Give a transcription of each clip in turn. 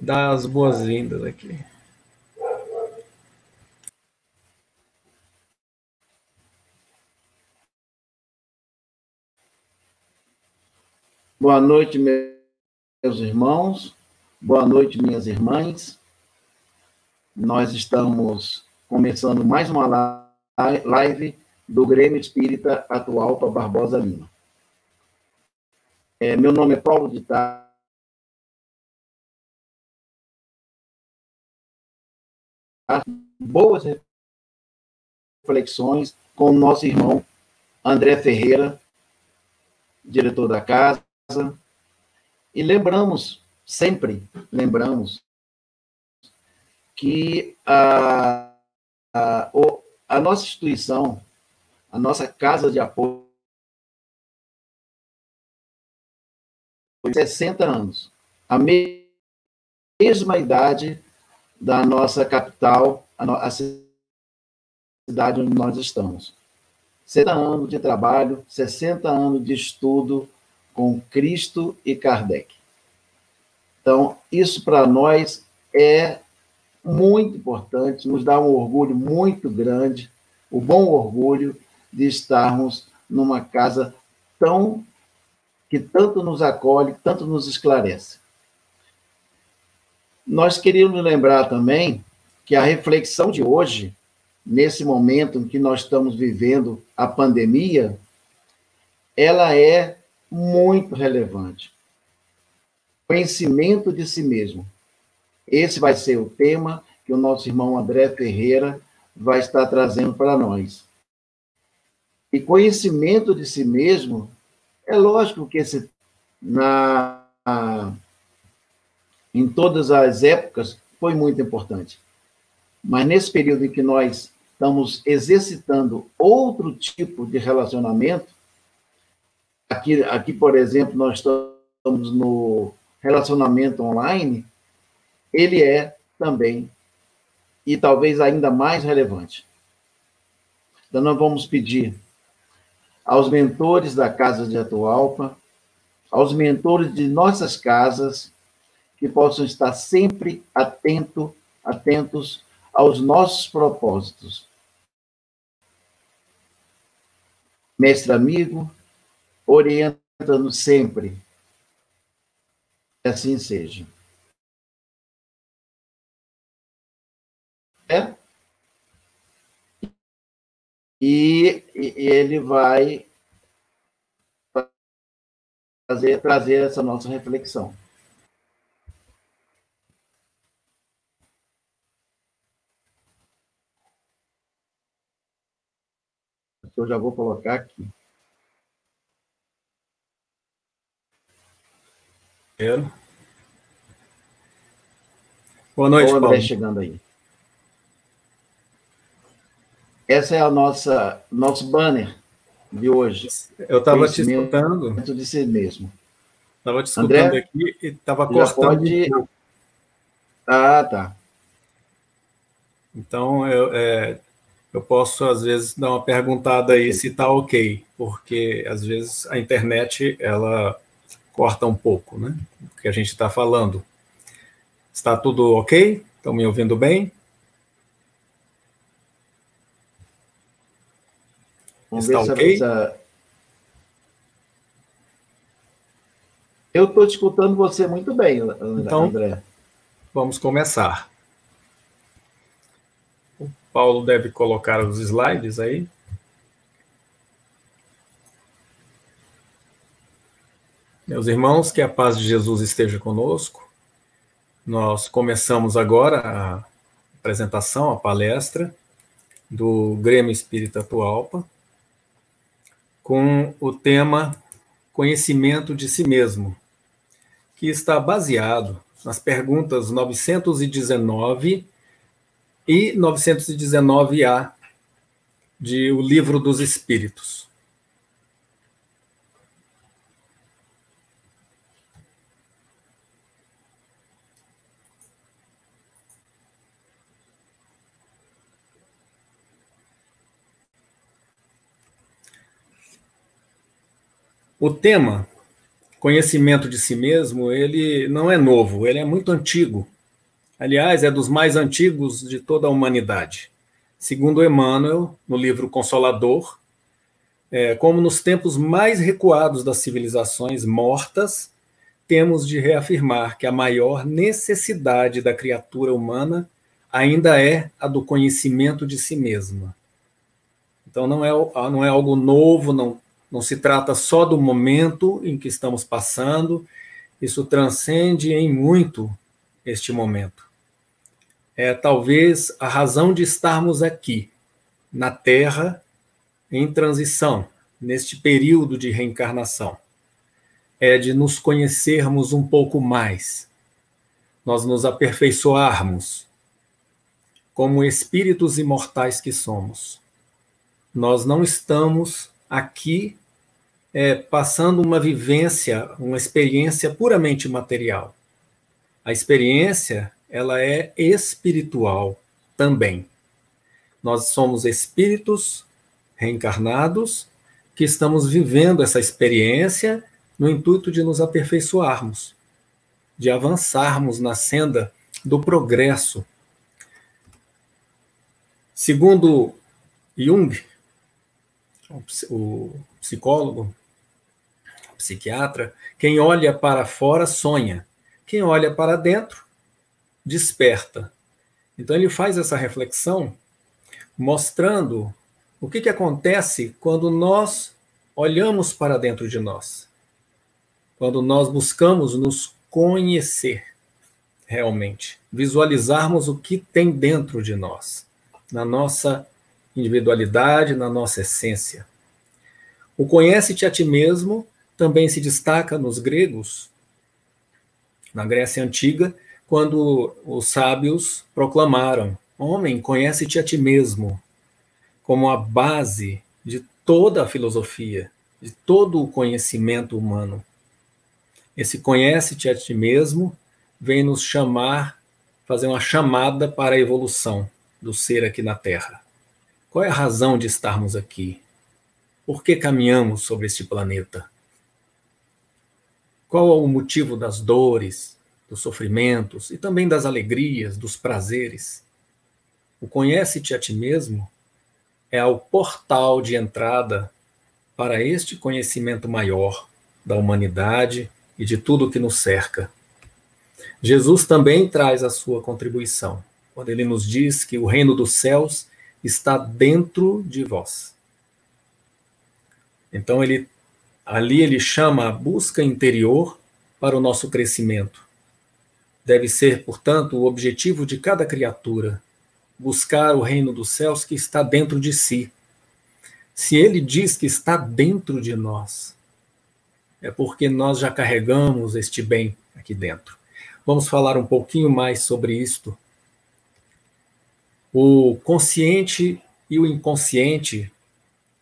dar as boas-vindas aqui. Boa noite, meus irmãos. Boa noite, minhas irmãs. Nós estamos começando mais uma live do Grêmio Espírita Atual para Barbosa Lima. É, meu nome é Paulo de Tar. Boas reflexões com o nosso irmão André Ferreira, diretor da casa, e lembramos, sempre lembramos, que a, a, a nossa instituição, a nossa casa de apoio, 60 anos, a mesma idade da nossa capital, a, a cidade onde nós estamos. 60 anos de trabalho, 60 anos de estudo, com Cristo e Kardec. Então, isso para nós é muito importante, nos dá um orgulho muito grande, o bom orgulho de estarmos numa casa tão que tanto nos acolhe, tanto nos esclarece. Nós queríamos lembrar também que a reflexão de hoje, nesse momento em que nós estamos vivendo a pandemia, ela é muito relevante. Conhecimento de si mesmo. Esse vai ser o tema que o nosso irmão André Ferreira vai estar trazendo para nós. E conhecimento de si mesmo, é lógico que esse, na, todas as épocas foi muito importante. Mas nesse período em que nós estamos exercitando outro tipo de relacionamento, Aqui, aqui, por exemplo, nós estamos no relacionamento online, ele é também, e talvez ainda mais relevante. Então, nós vamos pedir aos mentores da Casa de Atualpa, aos mentores de nossas casas, que possam estar sempre atento, atentos aos nossos propósitos. Mestre amigo, orienta-nos sempre. Que assim seja. É? E, e ele vai trazer, trazer essa nossa reflexão. Eu já vou colocar aqui. Primeiro. Boa noite, André Paulo. chegando aí. Essa é a nossa nosso banner de hoje. Eu estava te escutando. de si mesmo. Estava te escutando André, aqui e estava cortando. Pode... Ah, tá. Então, eu, é, eu posso, às vezes, dar uma perguntada aí se está ok, porque, às vezes, a internet, ela corta um pouco, né? O que a gente está falando. Está tudo ok? Estão me ouvindo bem? Vamos está ok? Essa... Eu estou escutando você muito bem, André. Então, vamos começar. Paulo deve colocar os slides aí. Meus irmãos, que a paz de Jesus esteja conosco. Nós começamos agora a apresentação, a palestra do Grêmio Espírita Atualpa, com o tema Conhecimento de Si Mesmo, que está baseado nas perguntas 919 e 919A de O Livro dos Espíritos. O tema conhecimento de si mesmo, ele não é novo, ele é muito antigo. Aliás, é dos mais antigos de toda a humanidade. Segundo Emmanuel, no livro Consolador, é, como nos tempos mais recuados das civilizações mortas, temos de reafirmar que a maior necessidade da criatura humana ainda é a do conhecimento de si mesma. Então não é, não é algo novo, não, não se trata só do momento em que estamos passando, isso transcende em muito este momento. É talvez a razão de estarmos aqui, na Terra, em transição, neste período de reencarnação. É de nos conhecermos um pouco mais, nós nos aperfeiçoarmos como espíritos imortais que somos. Nós não estamos aqui é, passando uma vivência, uma experiência puramente material. A experiência ela é espiritual também. Nós somos espíritos reencarnados que estamos vivendo essa experiência no intuito de nos aperfeiçoarmos, de avançarmos na senda do progresso. Segundo Jung, o psicólogo, psiquiatra, quem olha para fora sonha, quem olha para dentro desperta. Então ele faz essa reflexão mostrando o que, que acontece quando nós olhamos para dentro de nós, quando nós buscamos nos conhecer realmente, visualizarmos o que tem dentro de nós, na nossa individualidade, na nossa essência. O conhece-te a ti mesmo também se destaca nos gregos, na Grécia Antiga, quando os sábios proclamaram: Homem, conhece-te a ti mesmo, como a base de toda a filosofia, de todo o conhecimento humano. Esse conhece-te a ti mesmo vem nos chamar, fazer uma chamada para a evolução do ser aqui na Terra. Qual é a razão de estarmos aqui? Por que caminhamos sobre este planeta? Qual é o motivo das dores, dos sofrimentos e também das alegrias, dos prazeres? O conhece-te a ti mesmo é o portal de entrada para este conhecimento maior da humanidade e de tudo que nos cerca. Jesus também traz a sua contribuição, quando ele nos diz que o reino dos céus está dentro de vós. Então ele ali ele chama a busca interior para o nosso crescimento. Deve ser, portanto, o objetivo de cada criatura buscar o reino dos céus que está dentro de si. Se ele diz que está dentro de nós, é porque nós já carregamos este bem aqui dentro. Vamos falar um pouquinho mais sobre isto o consciente e o inconsciente,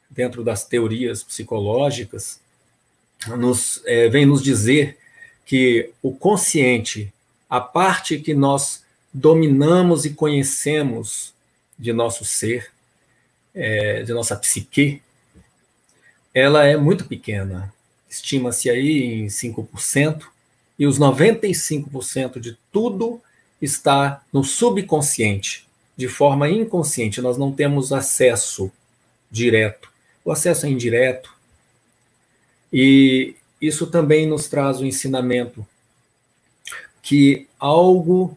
dentro das teorias psicológicas, nos, é, vem nos dizer que o consciente, a parte que nós dominamos e conhecemos de nosso ser, é, de nossa psique, ela é muito pequena. Estima-se aí em 5%, e os 95% de tudo está no subconsciente, de forma inconsciente, nós não temos acesso direto. O acesso é indireto. E isso também nos traz o ensinamento que algo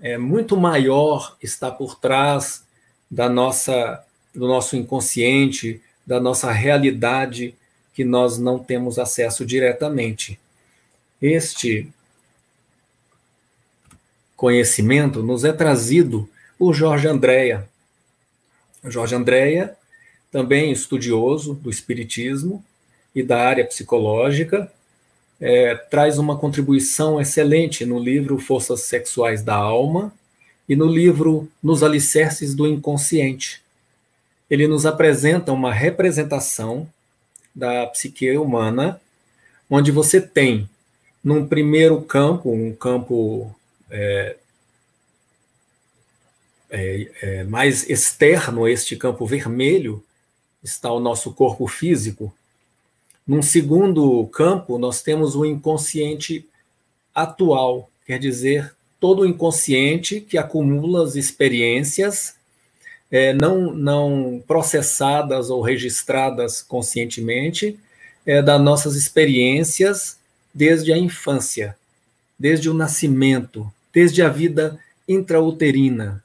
é, muito maior está por trás da nossa, do nosso inconsciente, da nossa realidade que nós não temos acesso diretamente. Este conhecimento nos é trazido por Jorge Andréa. Jorge Andréa, também estudioso do Espiritismo e da área psicológica, é, traz uma contribuição excelente no livro Forças Sexuais da Alma e no livro Nos Alicerces do Inconsciente. Ele nos apresenta uma representação da psique humana, onde você tem, num primeiro campo, um campo é, é, é, mais externo a este campo vermelho está o nosso corpo físico, Num segundo campo, nós temos o inconsciente atual, quer dizer, todo o inconsciente que acumula as experiências é, não, não processadas ou registradas conscientemente é, das nossas experiências desde a infância, desde o nascimento, desde a vida intrauterina.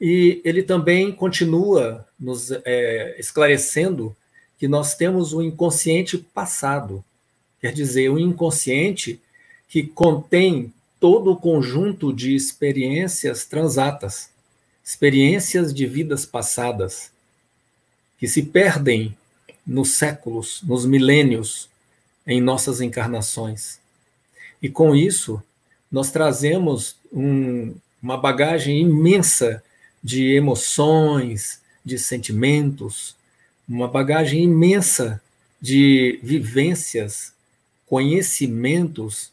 E ele também continua nos é, esclarecendo que nós temos o inconsciente passado, quer dizer, o inconsciente que contém todo o conjunto de experiências transatas, experiências de vidas passadas, que se perdem nos séculos, nos milênios, em nossas encarnações. E com isso, nós trazemos um, uma bagagem imensa de emoções, de sentimentos, uma bagagem imensa de vivências, conhecimentos,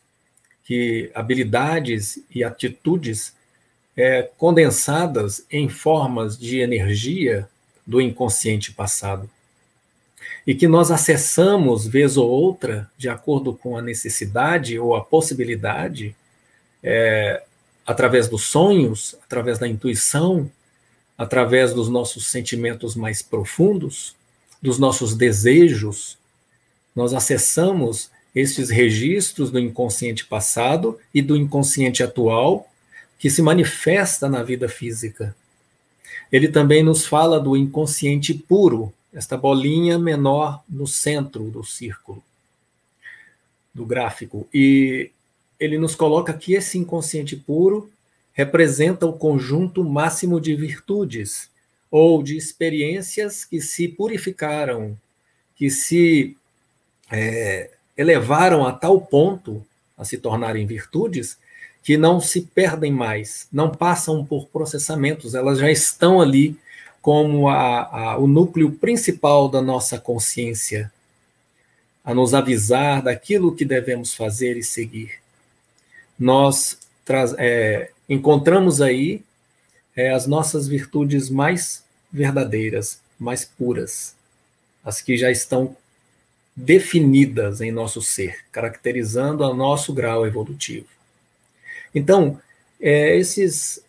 que habilidades e atitudes é, condensadas em formas de energia do inconsciente passado. E que nós acessamos, vez ou outra, de acordo com a necessidade ou a possibilidade, é, através dos sonhos, através da intuição, através dos nossos sentimentos mais profundos, dos nossos desejos, nós acessamos estes registros do inconsciente passado e do inconsciente atual que se manifesta na vida física. Ele também nos fala do inconsciente puro, esta bolinha menor no centro do círculo, do gráfico. E ele nos coloca que esse inconsciente puro representa o conjunto máximo de virtudes ou de experiências que se purificaram, que se é, elevaram a tal ponto a se tornarem virtudes que não se perdem mais, não passam por processamentos, elas já estão ali como a, a, o núcleo principal da nossa consciência, a nos avisar daquilo que devemos fazer e seguir. Nós é, encontramos aí é, as nossas virtudes mais verdadeiras, mais puras, as que já estão definidas em nosso ser, caracterizando o nosso grau evolutivo. Então, é, esses,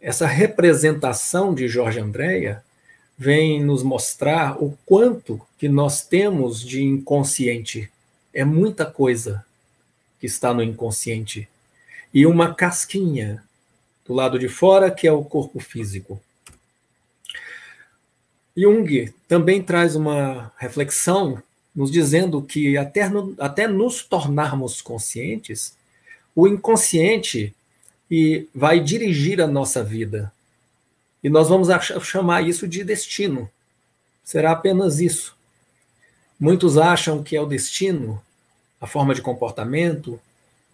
essa representação de Jorge Andréia vem nos mostrar o quanto que nós temos de inconsciente. É muita coisa que está no inconsciente. E uma casquinha do lado de fora, que é o corpo físico. Jung também traz uma reflexão nos dizendo que até, no, até nos tornarmos conscientes, o inconsciente e vai dirigir a nossa vida. E nós vamos chamar isso de destino. Será apenas isso. Muitos acham que é o destino, a forma de comportamento,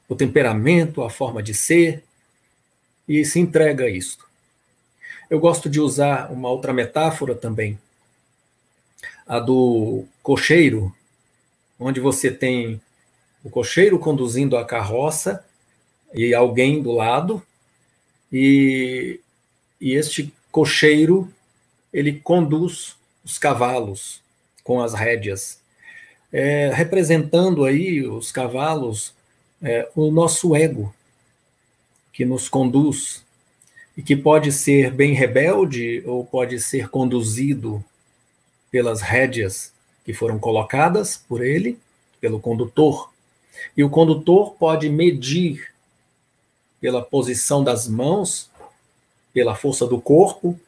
o temperamento, a forma de ser, e se entrega a isto. Eu gosto de usar uma outra metáfora também, a do cocheiro, onde você tem o cocheiro conduzindo a carroça e alguém do lado, e, e este cocheiro ele conduz os cavalos com as rédeas, é, representando aí os cavalos é, o nosso ego que nos conduz e que pode ser bem rebelde ou pode ser conduzido pelas rédeas que foram colocadas por ele, pelo condutor. E o condutor pode medir pela posição das mãos, pela força do corpo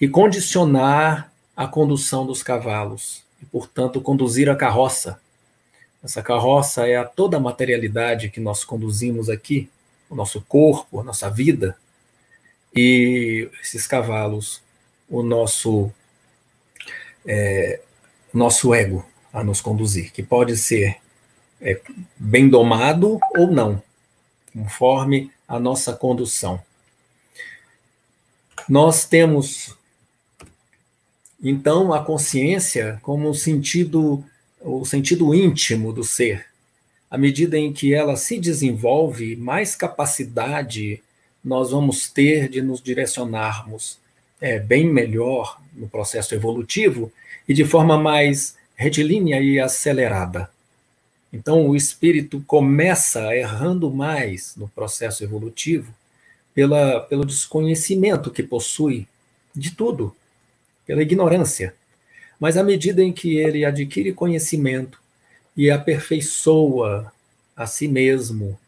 e condicionar a condução dos cavalos e, portanto, conduzir a carroça. Essa carroça é a toda a materialidade que nós conduzimos aqui, o nosso corpo, a nossa vida, e esses cavalos, o nosso é, nosso ego a nos conduzir, que pode ser é, bem domado ou não, conforme a nossa condução. Nós temos então a consciência como um sentido o sentido íntimo do ser. À medida em que ela se desenvolve, mais capacidade nós vamos ter de nos direcionarmos é, bem melhor no processo evolutivo e de forma mais retilínea e acelerada. Então, o espírito começa errando mais no processo evolutivo pela, pelo desconhecimento que possui de tudo, pela ignorância. Mas à medida em que ele adquire conhecimento e aperfeiçoa a si mesmo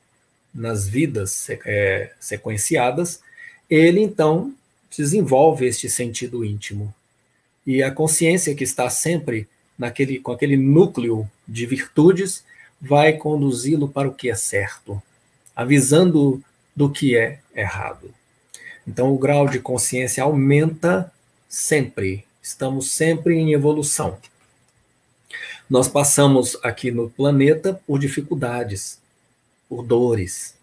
nas vidas é, sequenciadas, ele então desenvolve este sentido íntimo. E a consciência que está sempre naquele, com aquele núcleo de virtudes vai conduzi-lo para o que é certo, avisando do que é errado. Então, o grau de consciência aumenta sempre, estamos sempre em evolução. Nós passamos aqui no planeta por dificuldades, por dores,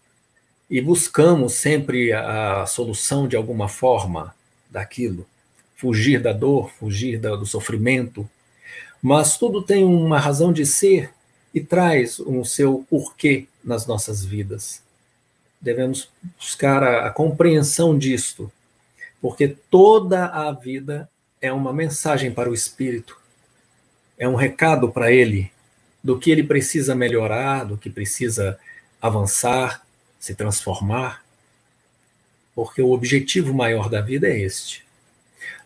e buscamos sempre a solução de alguma forma daquilo, fugir da dor, fugir do sofrimento, mas tudo tem uma razão de ser e traz um seu porquê nas nossas vidas. Devemos buscar a, a compreensão disto, porque toda a vida é uma mensagem para o espírito, é um recado para ele do que ele precisa melhorar, do que precisa avançar, se transformar, porque o objetivo maior da vida é este.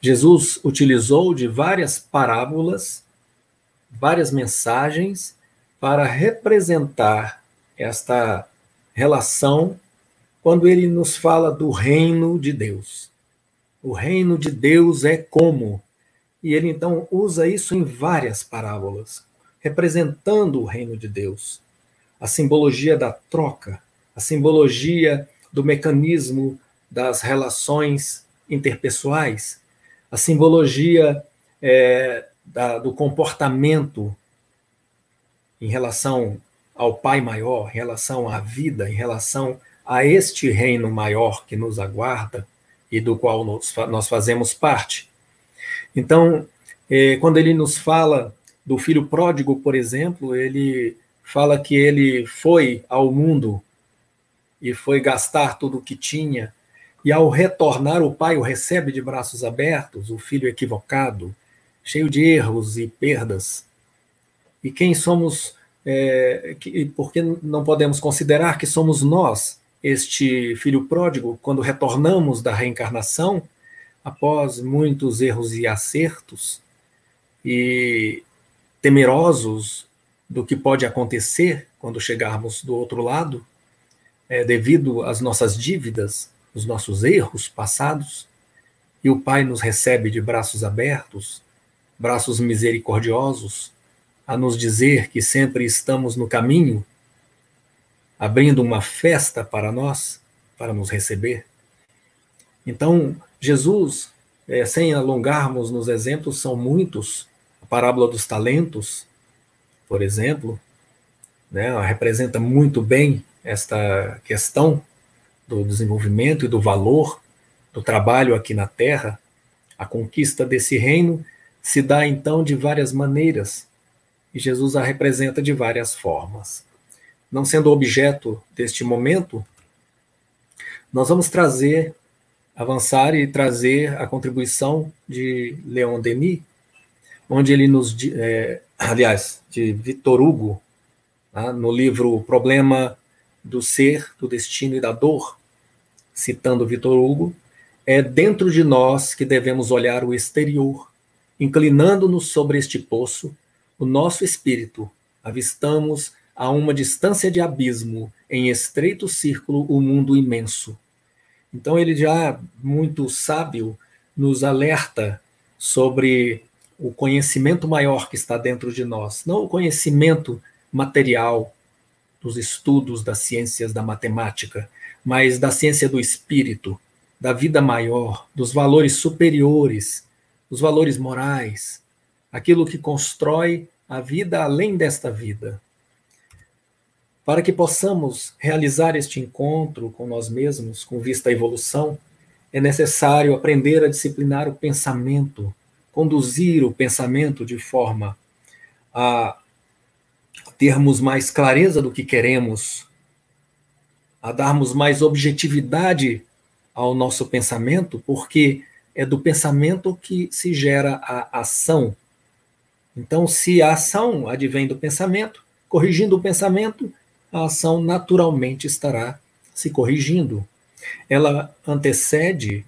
Jesus utilizou de várias parábolas, várias mensagens para representar esta relação quando ele nos fala do reino de Deus. O reino de Deus é como? E ele então usa isso em várias parábolas, representando o reino de Deus. A simbologia da troca, a simbologia do mecanismo das relações interpessoais, a simbologia é, da, do comportamento em relação ao Pai maior, em relação à vida, em relação a este reino maior que nos aguarda e do qual nós, nós fazemos parte. Então, é, quando ele nos fala do filho pródigo, por exemplo, ele fala que ele foi ao mundo e foi gastar tudo o que tinha, e ao retornar, o pai o recebe de braços abertos, o filho equivocado, cheio de erros e perdas. E quem somos, é, que, porque não podemos considerar que somos nós, este filho pródigo, quando retornamos da reencarnação, após muitos erros e acertos, e temerosos do que pode acontecer quando chegarmos do outro lado, é, devido às nossas dívidas, os nossos erros passados, e o Pai nos recebe de braços abertos, braços misericordiosos, a nos dizer que sempre estamos no caminho, abrindo uma festa para nós, para nos receber. Então, Jesus, é, sem alongarmos nos exemplos, são muitos. A parábola dos talentos, por exemplo, né, representa muito bem esta questão do desenvolvimento e do valor do trabalho aqui na Terra. A conquista desse reino se dá então de várias maneiras, e Jesus a representa de várias formas. Não sendo objeto deste momento, nós vamos trazer, avançar e trazer a contribuição de Leon Denis, onde ele nos, é, aliás, de Victor Hugo, tá? no livro Problema do Ser, do Destino e da Dor, citando Victor Hugo, é dentro de nós que devemos olhar o exterior, inclinando-nos sobre este poço, o nosso espírito, avistamos a uma distância de abismo, em estreito círculo, o mundo imenso. Então ele já muito sábio nos alerta sobre o conhecimento maior que está dentro de nós, não o conhecimento material dos estudos das ciências da matemática, mas da ciência do espírito, da vida maior, dos valores superiores, dos valores morais, aquilo que constrói a vida além desta vida. Para que possamos realizar este encontro com nós mesmos, com vista à evolução, é necessário aprender a disciplinar o pensamento, conduzir o pensamento de forma a termos mais clareza do que queremos, a darmos mais objetividade ao nosso pensamento, porque é do pensamento que se gera a ação. Então, se a ação advém do pensamento, corrigindo o pensamento, a ação naturalmente estará se corrigindo. Ela antecede,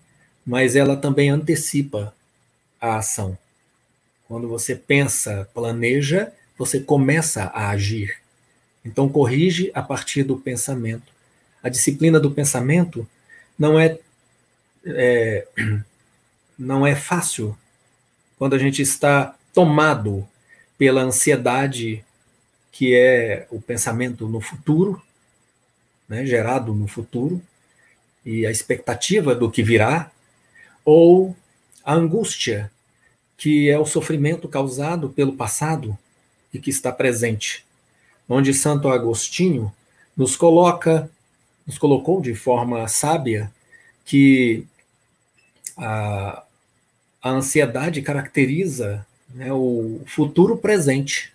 mas ela também antecipa a ação. Quando você pensa, planeja, você começa a agir. Então, corrige a partir do pensamento. A disciplina do pensamento não é, é não é fácil quando a gente está tomado pela ansiedade que é o pensamento no futuro, né, gerado no futuro, e a expectativa do que virá, ou a angústia, que é o sofrimento causado pelo passado e que está presente, onde Santo Agostinho nos coloca, nos colocou de forma sábia que a, a ansiedade caracteriza né, o futuro presente.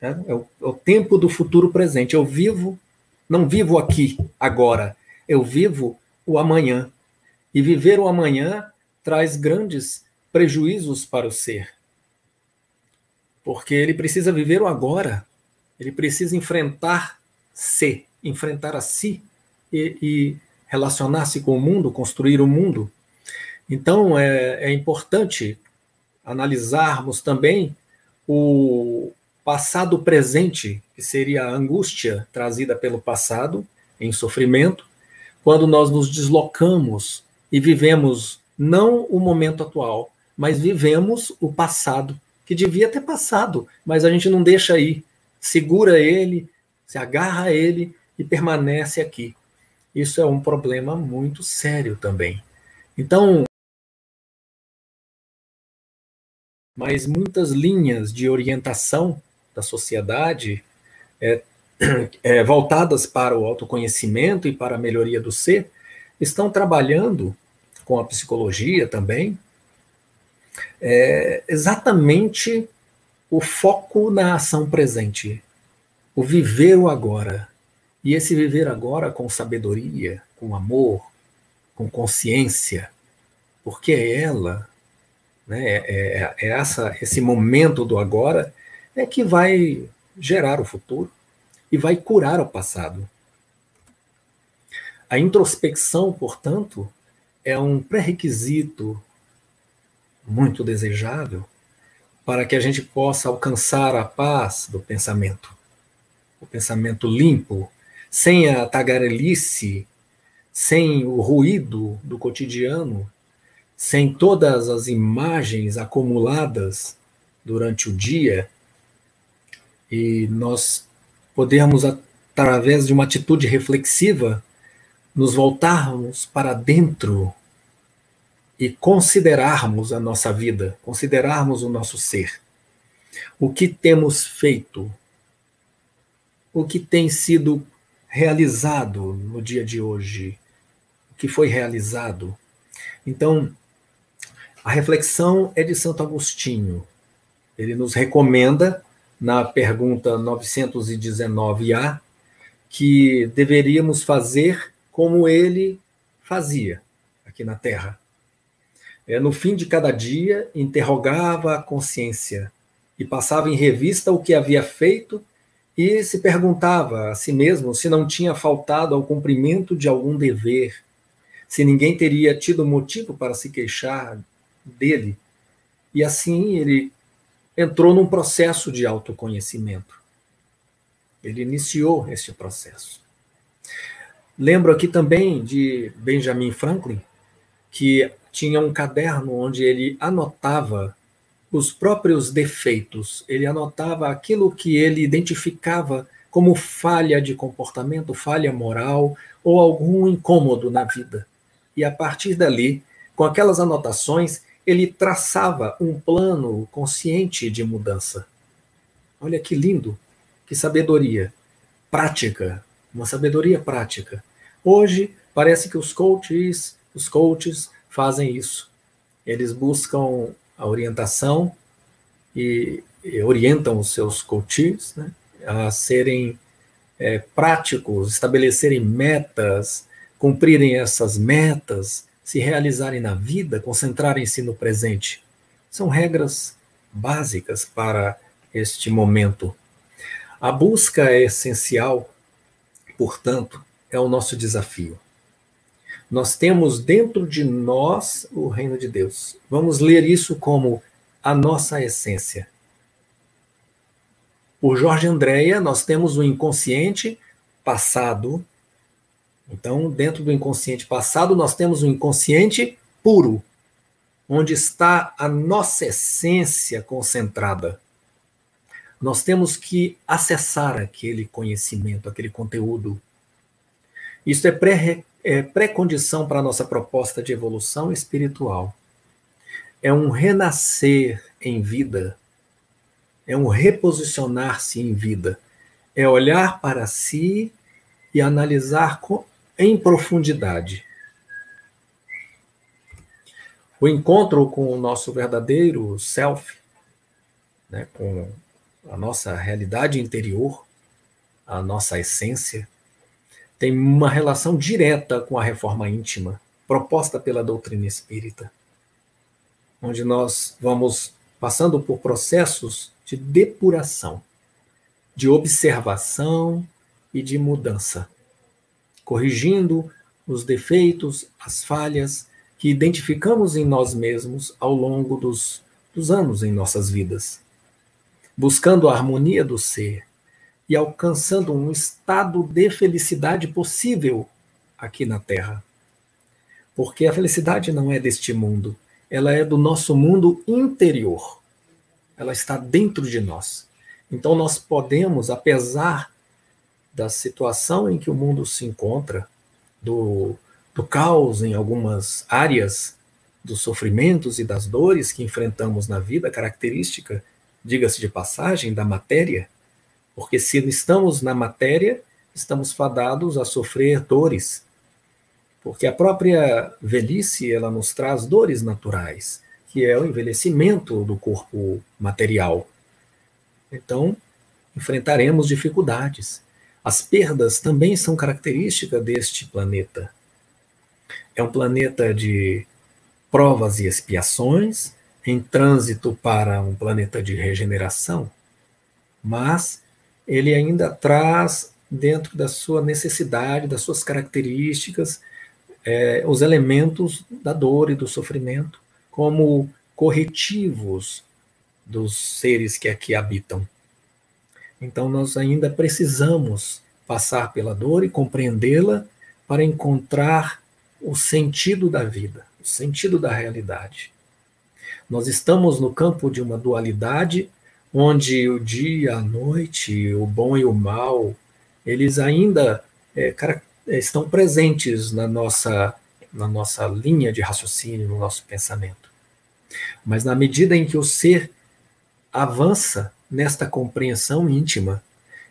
Né? É, o, é o tempo do futuro presente. Eu vivo, não vivo aqui, agora. Eu vivo o amanhã. E viver o amanhã traz grandes prejuízos para o ser. Porque ele precisa viver o agora. Ele precisa enfrentar-se, enfrentar a si e, e relacionar-se com o mundo, construir o mundo. Então, é, é importante analisarmos também o passado presente, que seria a angústia trazida pelo passado, em sofrimento, quando nós nos deslocamos e vivemos não o momento atual, mas vivemos o passado, que devia ter passado, mas a gente não deixa aí, segura ele, se agarra a ele e permanece aqui. Isso é um problema muito sério também. Então, mas muitas linhas de orientação da sociedade é, é, voltadas para o autoconhecimento e para a melhoria do ser estão trabalhando com a psicologia também é, exatamente o foco na ação presente, o viver o agora. E esse viver agora com sabedoria, com amor, com consciência, porque é ela né? É, é, é essa, esse momento do agora é que vai gerar o futuro e vai curar o passado. A introspecção, portanto, é um pré-requisito muito desejável para que a gente possa alcançar a paz do pensamento. O pensamento limpo, sem a tagarelice, sem o ruído do cotidiano, sem todas as imagens acumuladas durante o dia, e nós podermos, através de uma atitude reflexiva, nos voltarmos para dentro e considerarmos a nossa vida, considerarmos o nosso ser. O que temos feito, o que tem sido realizado no dia de hoje, o que foi realizado. Então, a reflexão é de Santo Agostinho. Ele nos recomenda, na pergunta 919A, que deveríamos fazer como ele fazia aqui na Terra. É, no fim de cada dia, interrogava a consciência e passava em revista o que havia feito e se perguntava a si mesmo se não tinha faltado ao cumprimento de algum dever, se ninguém teria tido motivo para se queixar dele. E assim ele entrou num processo de autoconhecimento. Ele iniciou esse processo. Lembro aqui também de Benjamin Franklin, que tinha um caderno onde ele anotava os próprios defeitos, ele anotava aquilo que ele identificava como falha de comportamento, falha moral ou algum incômodo na vida. E a partir dali, com aquelas anotações, ele traçava um plano consciente de mudança. Olha que lindo, que sabedoria prática, uma sabedoria prática. Hoje parece que os coaches, os coaches fazem isso. Eles buscam a orientação e, e orientam os seus coaches né, a serem é, práticos, estabelecerem metas, cumprirem essas metas, se realizarem na vida, concentrarem-se no presente. São regras básicas para este momento. A busca é essencial, portanto, é o nosso desafio. Nós temos dentro de nós o reino de Deus. Vamos ler isso como a nossa essência. Por Jorge Andréia, nós temos o inconsciente passado. Então, dentro do inconsciente passado, nós temos o inconsciente puro, onde está a nossa essência concentrada. Nós temos que acessar aquele conhecimento, aquele conteúdo. Isso é pré é pré-condição para a nossa proposta de evolução espiritual. É um renascer em vida, é um reposicionar-se em vida, é olhar para si e analisar com, em profundidade. O encontro com o nosso verdadeiro self, né, com a nossa realidade interior, a nossa essência, tem uma relação direta com a reforma íntima proposta pela doutrina espírita, onde nós vamos passando por processos de depuração, de observação e de mudança, corrigindo os defeitos, as falhas que identificamos em nós mesmos ao longo dos, dos anos em nossas vidas, buscando a harmonia do ser, e alcançando um estado de felicidade possível aqui na Terra. Porque a felicidade não é deste mundo, ela é do nosso mundo interior. Ela está dentro de nós. Então nós podemos, apesar da situação em que o mundo se encontra, do, do caos em algumas áreas, dos sofrimentos e das dores que enfrentamos na vida, característica, diga-se de passagem, da matéria, porque se estamos na matéria, estamos fadados a sofrer dores. Porque a própria velhice, ela nos traz dores naturais, que é o envelhecimento do corpo material. Então, enfrentaremos dificuldades. As perdas também são característica deste planeta. É um planeta de provas e expiações, em trânsito para um planeta de regeneração, mas ele ainda traz dentro da sua necessidade, das suas características, é, os elementos da dor e do sofrimento como corretivos dos seres que aqui habitam. Então, nós ainda precisamos passar pela dor e compreendê-la para encontrar o sentido da vida, o sentido da realidade. Nós estamos no campo de uma dualidade onde o dia, a noite, o bom e o mal, eles ainda é, estão presentes na nossa, na nossa linha de raciocínio, no nosso pensamento. Mas na medida em que o ser avança nesta compreensão íntima,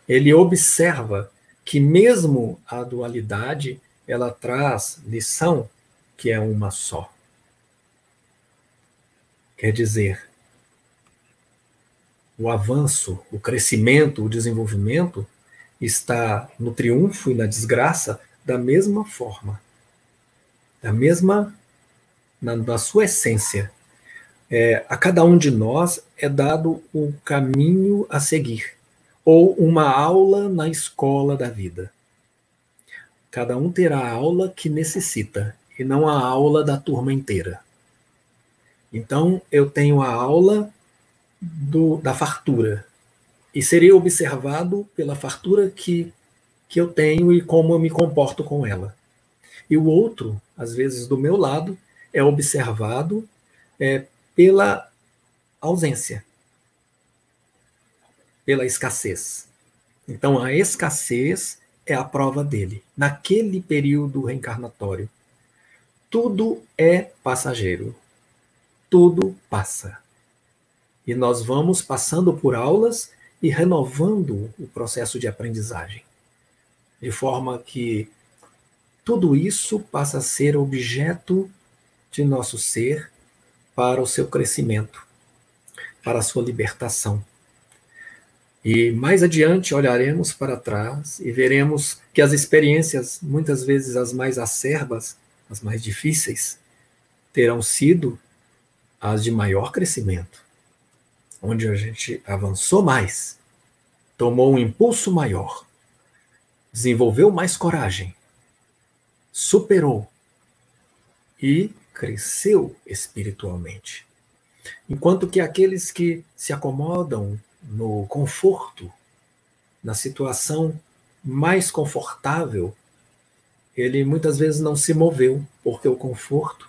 ele observa que mesmo a dualidade ela traz lição que é uma só. Quer dizer, o avanço, o crescimento, o desenvolvimento está no triunfo e na desgraça da mesma forma, da mesma, na, na sua essência. É, a cada um de nós é dado um caminho a seguir, ou uma aula na escola da vida. Cada um terá a aula que necessita, e não a aula da turma inteira. Então, eu tenho a aula do, da fartura. E seria observado pela fartura que, que eu tenho e como eu me comporto com ela. E o outro, às vezes do meu lado, é observado é, pela ausência, pela escassez. Então, a escassez é a prova dele, naquele período reencarnatório. Tudo é passageiro. Tudo passa. E nós vamos passando por aulas e renovando o processo de aprendizagem, de forma que tudo isso passa a ser objeto de nosso ser para o seu crescimento, para a sua libertação. E mais adiante olharemos para trás e veremos que as experiências, muitas vezes as mais acerbas, as mais difíceis, terão sido as de maior crescimento onde a gente avançou mais, tomou um impulso maior, desenvolveu mais coragem, superou e cresceu espiritualmente. Enquanto que aqueles que se acomodam no conforto, na situação mais confortável, ele muitas vezes não se moveu, porque o conforto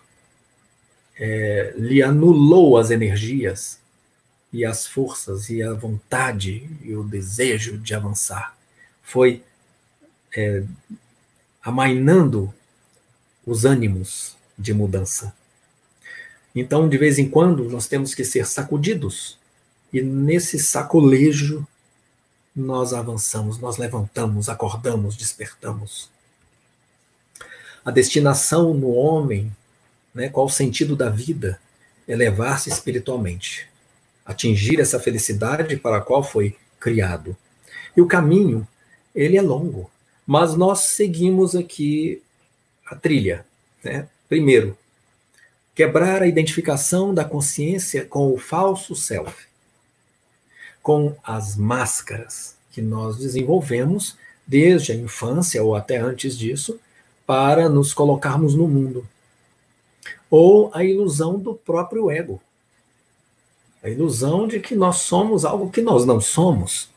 é, lhe anulou as energias e as forças e a vontade e o desejo de avançar. Foi é, amainando os ânimos de mudança. Então, de vez em quando, nós temos que ser sacudidos, e nesse sacolejo nós avançamos, nós levantamos, acordamos, despertamos. A destinação no homem, né, qual o sentido da vida? Elevar-se espiritualmente, atingir essa felicidade para a qual foi criado. E o caminho, ele é longo, mas nós seguimos aqui a trilha. Né? Primeiro, quebrar a identificação da consciência com o falso self, com as máscaras que nós desenvolvemos desde a infância ou até antes disso, para nos colocarmos no mundo. Ou a ilusão do próprio ego. A ilusão de que nós somos algo que nós não somos.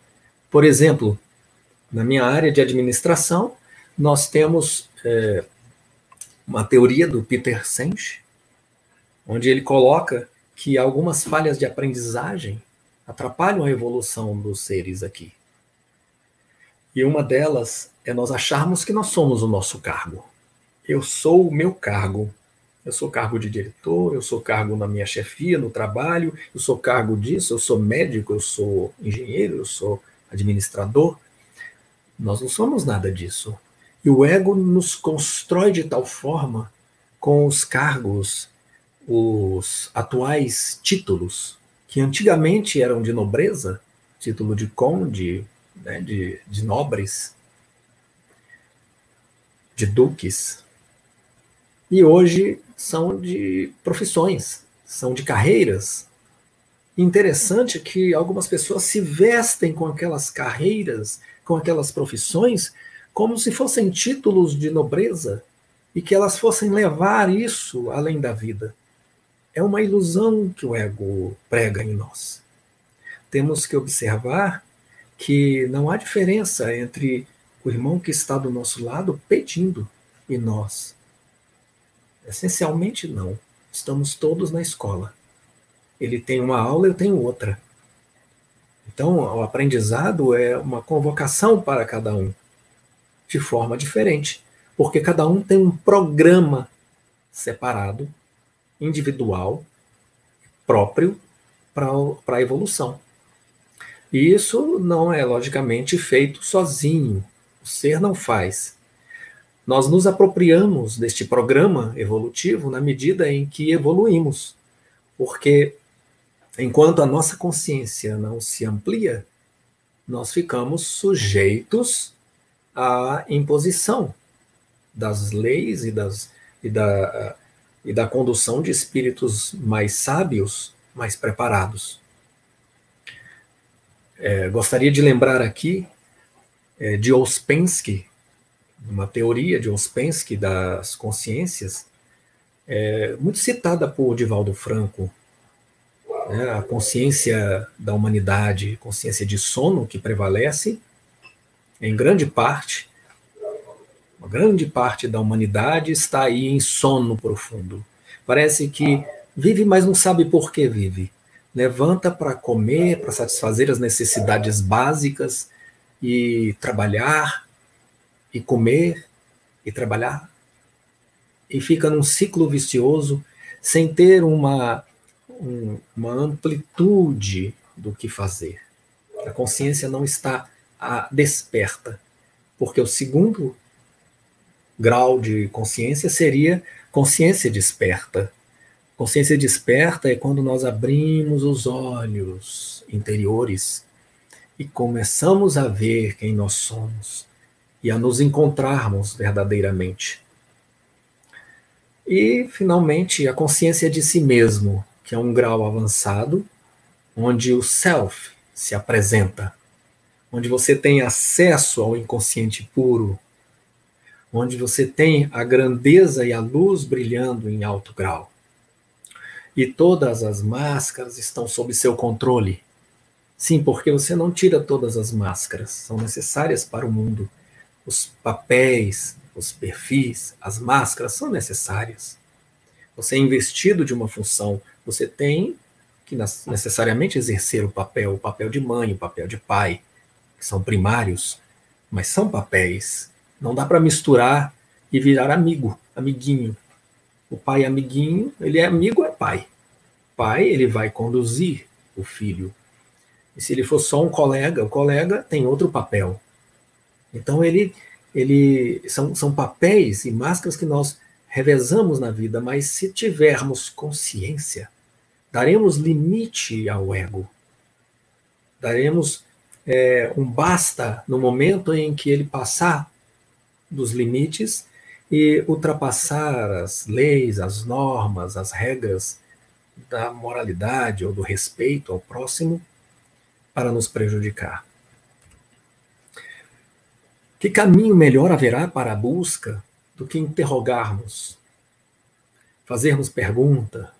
Por exemplo, na minha área de administração, nós temos é, uma teoria do Peter Senge, onde ele coloca que algumas falhas de aprendizagem atrapalham a evolução dos seres aqui. E uma delas é nós acharmos que nós somos o nosso cargo. Eu sou o meu cargo. Eu sou cargo de diretor, eu sou cargo na minha chefia, no trabalho, eu sou cargo disso, eu sou médico, eu sou engenheiro, eu sou administrador. Nós não somos nada disso. E o ego nos constrói de tal forma com os cargos, os atuais títulos, que antigamente eram de nobreza, título de conde, né, de, de nobres, de duques, e hoje são de profissões, são de carreiras. Interessante que algumas pessoas se vestem com aquelas carreiras, com aquelas profissões, como se fossem títulos de nobreza e que elas fossem levar isso além da vida. É uma ilusão que o ego prega em nós. Temos que observar que não há diferença entre o irmão que está do nosso lado pedindo e nós. Essencialmente, não. Estamos todos na escola. Ele tem uma aula, eu tenho outra. Então, o aprendizado é uma convocação para cada um de forma diferente, porque cada um tem um programa separado, individual, próprio para a evolução. E isso não é logicamente feito sozinho. O ser não faz. Nós nos apropriamos deste programa evolutivo na medida em que evoluímos, porque enquanto a nossa consciência não se amplia, nós ficamos sujeitos a imposição das leis e, das, e, da, e da condução de espíritos mais sábios, mais preparados. É, gostaria de lembrar aqui é, de Ouspensky, uma teoria de Ouspensky das consciências, é, muito citada por Divaldo Franco, né, a consciência da humanidade, consciência de sono que prevalece, em grande parte, uma grande parte da humanidade está aí em sono profundo. Parece que vive, mas não sabe por que vive. Levanta para comer, para satisfazer as necessidades básicas e trabalhar, e comer, e trabalhar, e fica num ciclo vicioso sem ter uma, um, uma amplitude do que fazer. A consciência não está a desperta, porque o segundo grau de consciência seria consciência desperta. Consciência desperta é quando nós abrimos os olhos interiores e começamos a ver quem nós somos e a nos encontrarmos verdadeiramente. E, finalmente, a consciência de si mesmo, que é um grau avançado, onde o self se apresenta, onde você tem acesso ao inconsciente puro, onde você tem a grandeza e a luz brilhando em alto grau. E todas as máscaras estão sob seu controle. Sim, porque você não tira todas as máscaras, são necessárias para o mundo. Os papéis, os perfis, as máscaras são necessárias. Você é investido de uma função, você tem que necessariamente exercer o papel, o papel de mãe, o papel de pai, que são primários, mas são papéis. Não dá para misturar e virar amigo, amiguinho. O pai amiguinho, ele é amigo, é pai. Pai, ele vai conduzir o filho. E se ele for só um colega, o colega tem outro papel. Então ele, ele são, são papéis e máscaras que nós revezamos na vida, mas se tivermos consciência, daremos limite ao ego. Daremos é, um basta no momento em que ele passar dos limites e ultrapassar as leis, as normas, as regras da moralidade ou do respeito ao próximo para nos prejudicar. Que caminho melhor haverá para a busca do que interrogarmos, fazermos pergunta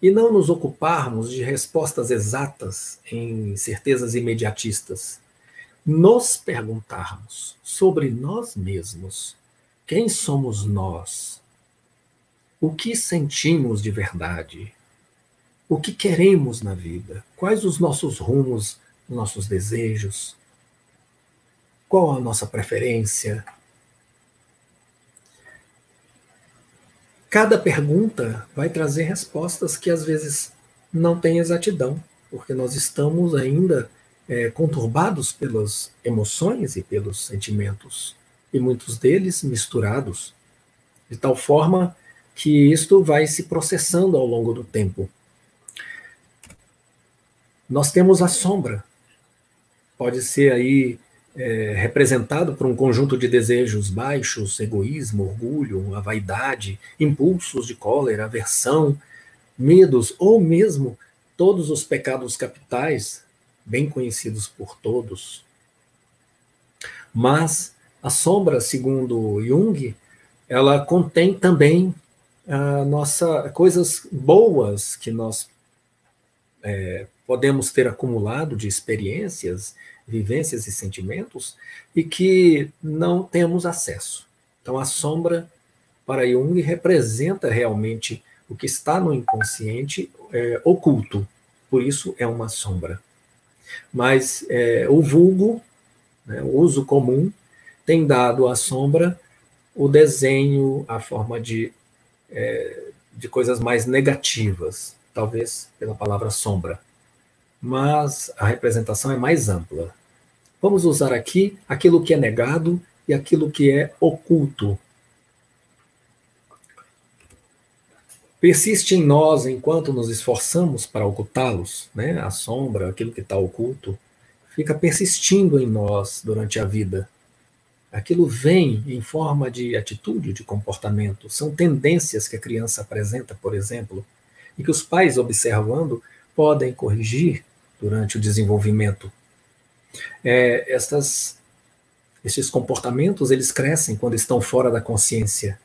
e não nos ocuparmos de respostas exatas em certezas imediatistas? Nos perguntarmos sobre nós mesmos: quem somos nós? O que sentimos de verdade? O que queremos na vida? Quais os nossos rumos, nossos desejos? Qual a nossa preferência? Cada pergunta vai trazer respostas que às vezes não têm exatidão, porque nós estamos ainda é, conturbados pelas emoções e pelos sentimentos, e muitos deles misturados, de tal forma que isto vai se processando ao longo do tempo. Nós temos a sombra. Pode ser aí é, representado por um conjunto de desejos baixos, egoísmo, orgulho, a vaidade, impulsos de cólera, aversão, medos, ou mesmo todos os pecados capitais, bem conhecidos por todos. Mas a sombra, segundo Jung, ela contém também a nossa coisas boas que nós é, podemos ter acumulado de experiências, vivências e sentimentos e que não temos acesso. Então a sombra para Jung representa realmente o que está no inconsciente é, oculto, por isso é uma sombra. Mas é, o vulgo, né, o uso comum, tem dado à sombra o desenho, a forma de é, de coisas mais negativas, talvez pela palavra sombra. Mas a representação é mais ampla. Vamos usar aqui aquilo que é negado e aquilo que é oculto. Persiste em nós enquanto nos esforçamos para ocultá-los, né? A sombra, aquilo que está oculto, fica persistindo em nós durante a vida aquilo vem em forma de atitude, de comportamento. São tendências que a criança apresenta, por exemplo, e que os pais, observando, podem corrigir durante o desenvolvimento. É, estas, esses comportamentos eles crescem quando estão fora da consciência.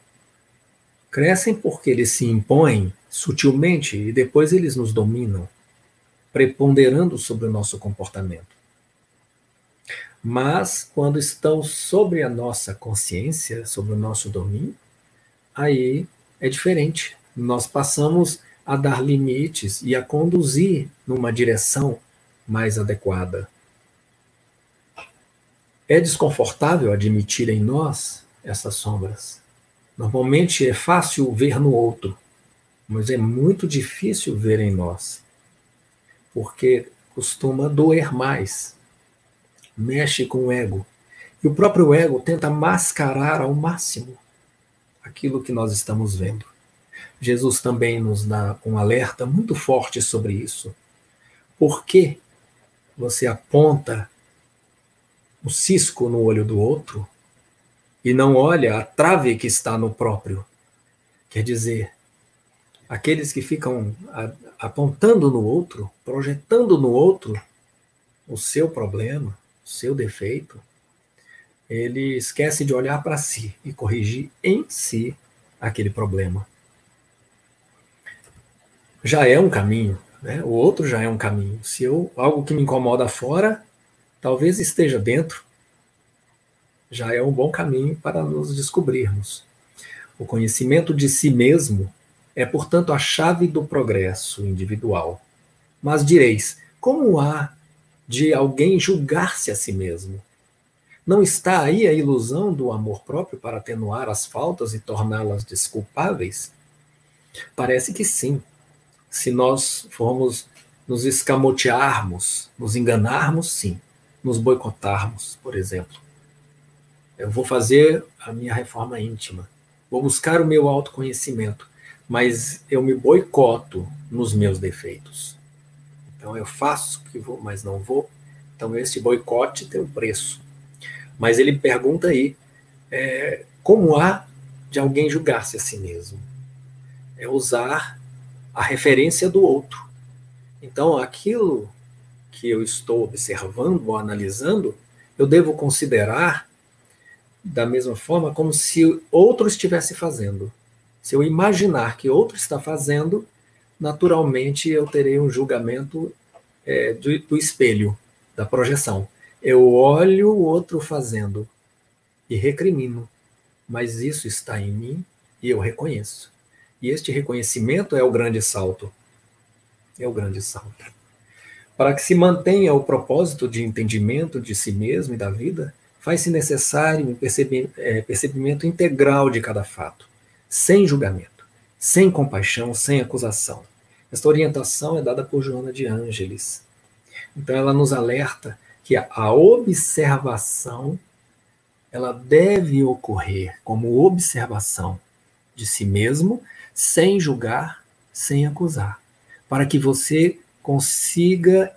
Crescem porque eles se impõem sutilmente e depois eles nos dominam, preponderando sobre o nosso comportamento. Mas quando estão sobre a nossa consciência, sobre o nosso domínio, aí é diferente. Nós passamos a dar limites e a conduzir numa direção mais adequada. É desconfortável admitir em nós essas sombras. Normalmente é fácil ver no outro, mas é muito difícil ver em nós, porque costuma doer mais mexe com o ego. E o próprio ego tenta mascarar ao máximo aquilo que nós estamos vendo. Jesus também nos dá um alerta muito forte sobre isso. Por que você aponta o cisco no olho do outro e não olha a trave que está no próprio? Quer dizer, aqueles que ficam apontando no outro, projetando no outro o seu problema, o seu defeito, ele esquece de olhar para si e corrigir em si aquele problema. Já é um caminho, né? O outro já é um caminho. Se eu algo que me incomoda fora, talvez esteja dentro, já é um bom caminho para nos descobrirmos. O conhecimento de si mesmo é, portanto, a chave do progresso individual. Mas direis, como há de alguém julgar-se a si mesmo? Não está aí a ilusão do amor próprio para atenuar as faltas e torná-las desculpáveis? Parece que sim. Se nós formos nos escamotearmos, nos enganarmos, sim. Nos boicotarmos, por exemplo. Eu vou fazer a minha reforma íntima. Vou buscar o meu autoconhecimento mas eu me boicoto nos meus defeitos. Então eu faço que vou, mas não vou. Então esse boicote tem um preço. Mas ele pergunta aí é, como há de alguém julgar-se a si mesmo? É usar a referência do outro. Então aquilo que eu estou observando ou analisando, eu devo considerar da mesma forma como se outro estivesse fazendo. Se eu imaginar que outro está fazendo, naturalmente eu terei um julgamento é, do, do espelho, da projeção. Eu olho o outro fazendo e recrimino, mas isso está em mim e eu reconheço. E este reconhecimento é o grande salto. É o grande salto. Para que se mantenha o propósito de entendimento de si mesmo e da vida, faz-se necessário um é, percebimento integral de cada fato sem julgamento, sem compaixão, sem acusação. Esta orientação é dada por Joana de Ângeles. Então ela nos alerta que a observação ela deve ocorrer como observação de si mesmo, sem julgar, sem acusar, para que você consiga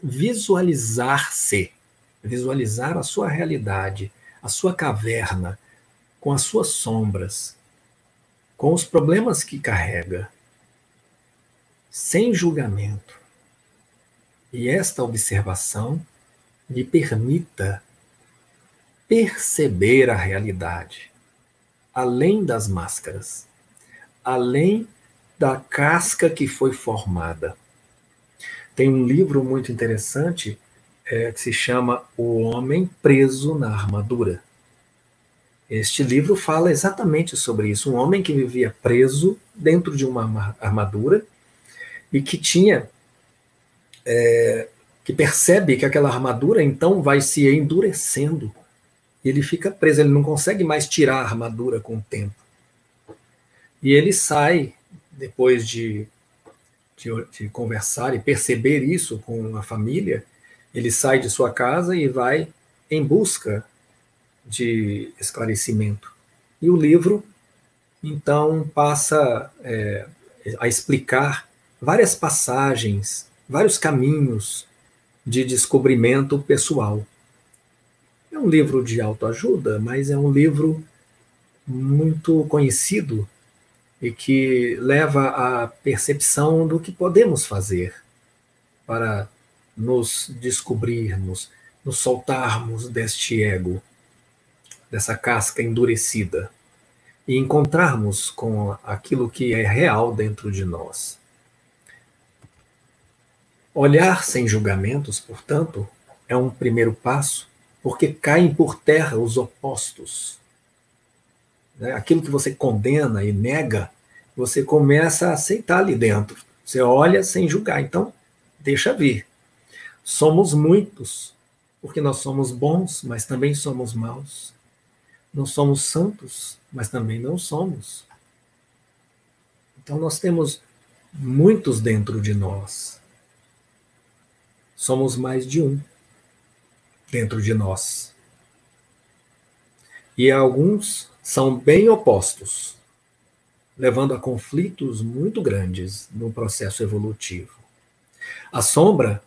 visualizar-se, visualizar a sua realidade, a sua caverna, com as suas sombras, com os problemas que carrega, sem julgamento. E esta observação lhe permita perceber a realidade, além das máscaras, além da casca que foi formada. Tem um livro muito interessante é, que se chama O Homem Preso na Armadura. Este livro fala exatamente sobre isso. Um homem que vivia preso dentro de uma armadura e que tinha. É, que percebe que aquela armadura então vai se endurecendo. E ele fica preso, ele não consegue mais tirar a armadura com o tempo. E ele sai, depois de, de, de conversar e perceber isso com a família, ele sai de sua casa e vai em busca de esclarecimento. E o livro, então, passa é, a explicar várias passagens, vários caminhos de descobrimento pessoal. É um livro de autoajuda, mas é um livro muito conhecido e que leva à percepção do que podemos fazer para nos descobrirmos, nos soltarmos deste ego dessa casca endurecida e encontrarmos com aquilo que é real dentro de nós. Olhar sem julgamentos, portanto, é um primeiro passo, porque caem por terra os opostos. Né? Aquilo que você condena e nega, você começa a aceitar ali dentro. Você olha sem julgar, então deixa vir. Somos muitos, porque nós somos bons, mas também somos maus. Não somos santos, mas também não somos. Então nós temos muitos dentro de nós. Somos mais de um dentro de nós. E alguns são bem opostos, levando a conflitos muito grandes no processo evolutivo. A sombra,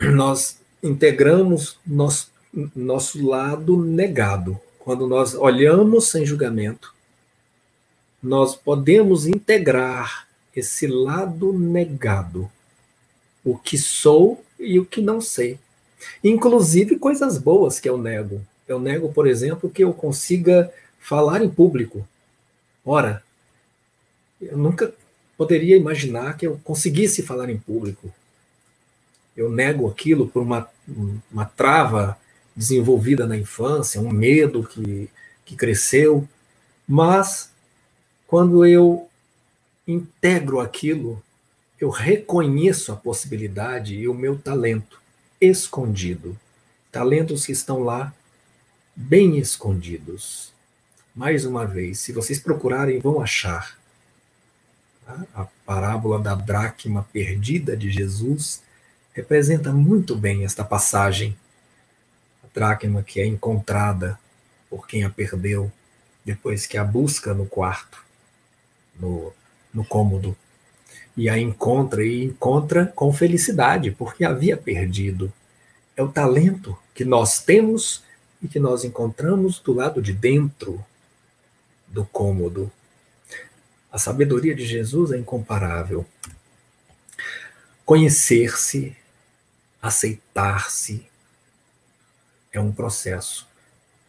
nós integramos nosso, nosso lado negado, quando nós olhamos sem julgamento, nós podemos integrar esse lado negado, o que sou e o que não sei. Inclusive coisas boas que eu nego. Eu nego, por exemplo, que eu consiga falar em público. Ora, eu nunca poderia imaginar que eu conseguisse falar em público. Eu nego aquilo por uma, uma trava desenvolvida na infância, um medo que, que cresceu, mas quando eu integro aquilo, eu reconheço a possibilidade e o meu talento escondido. Talentos que estão lá bem escondidos. Mais uma vez, se vocês procurarem, vão achar. Tá? A parábola da dracma perdida de Jesus representa muito bem esta passagem. A dracma que é encontrada por quem a perdeu, depois que a busca no quarto, no, no cômodo, e a encontra e encontra com felicidade, porque havia perdido. É o talento que nós temos e que nós encontramos do lado de dentro do cômodo. A sabedoria de Jesus é incomparável. Conhecer-se, aceitar-se, é um processo.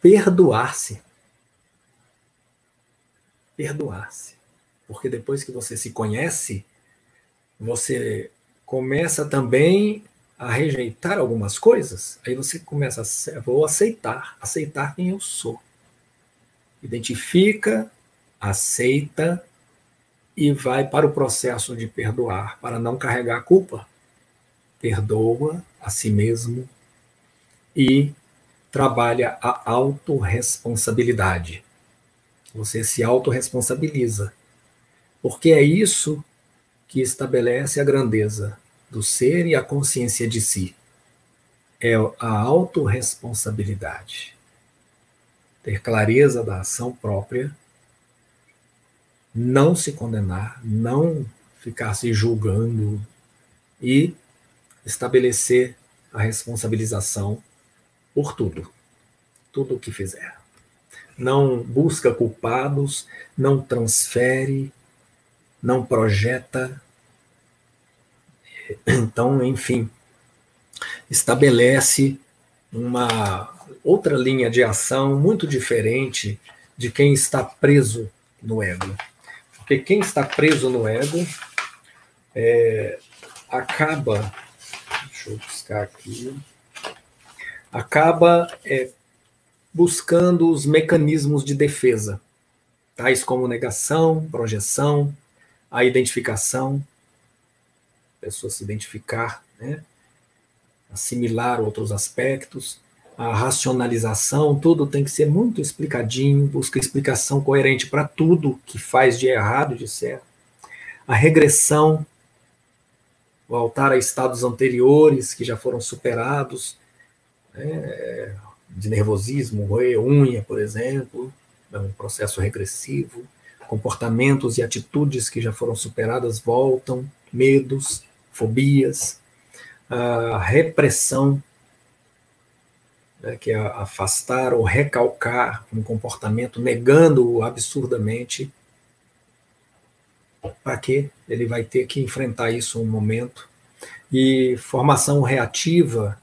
Perdoar-se. Perdoar-se. Porque depois que você se conhece, você começa também a rejeitar algumas coisas, aí você começa a vou aceitar, aceitar quem eu sou. Identifica, aceita e vai para o processo de perdoar, para não carregar a culpa. Perdoa a si mesmo e trabalha a autorresponsabilidade. Você se autorresponsabiliza. Porque é isso que estabelece a grandeza do ser e a consciência de si. É a autorresponsabilidade. Ter clareza da ação própria não se condenar, não ficar se julgando e estabelecer a responsabilização por tudo, tudo o que fizer. Não busca culpados, não transfere, não projeta. Então, enfim, estabelece uma outra linha de ação muito diferente de quem está preso no ego. Porque quem está preso no ego é, acaba, deixa eu buscar aqui, acaba é, buscando os mecanismos de defesa, tais como negação, projeção, a identificação, a pessoa se identificar, né? Assimilar outros aspectos, a racionalização, tudo tem que ser muito explicadinho, busca explicação coerente para tudo que faz de errado de certo. A regressão, voltar a estados anteriores que já foram superados, né, de nervosismo, roer unha, por exemplo, é um processo regressivo. Comportamentos e atitudes que já foram superadas voltam, medos, fobias, a repressão né, que é afastar ou recalcar um comportamento, negando-o absurdamente, para que ele vai ter que enfrentar isso um momento. E formação reativa,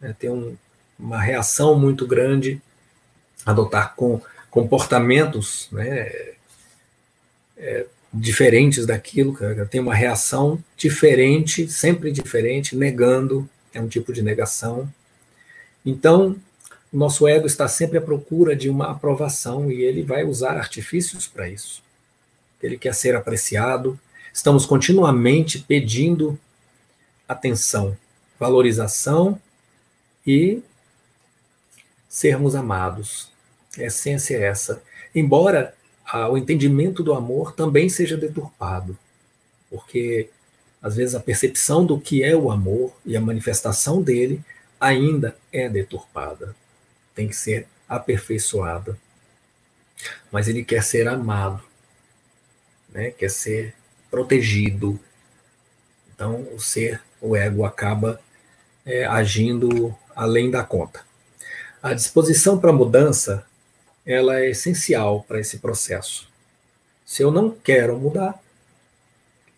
né, ter um, uma reação muito grande, adotar com comportamentos né, é, diferentes daquilo, tem uma reação diferente, sempre diferente, negando, é um tipo de negação. Então, o nosso ego está sempre à procura de uma aprovação e ele vai usar artifícios para isso. Ele quer ser apreciado. Estamos continuamente pedindo atenção, valorização e sermos amados. A essência é essa. Embora ah, o entendimento do amor também seja deturpado, porque às vezes a percepção do que é o amor e a manifestação dele ainda é deturpada, tem que ser aperfeiçoada. Mas ele quer ser amado, né? quer ser protegido. Então, o ser, o ego, acaba é, agindo além da conta. A disposição para mudança ela é essencial para esse processo. Se eu não quero mudar,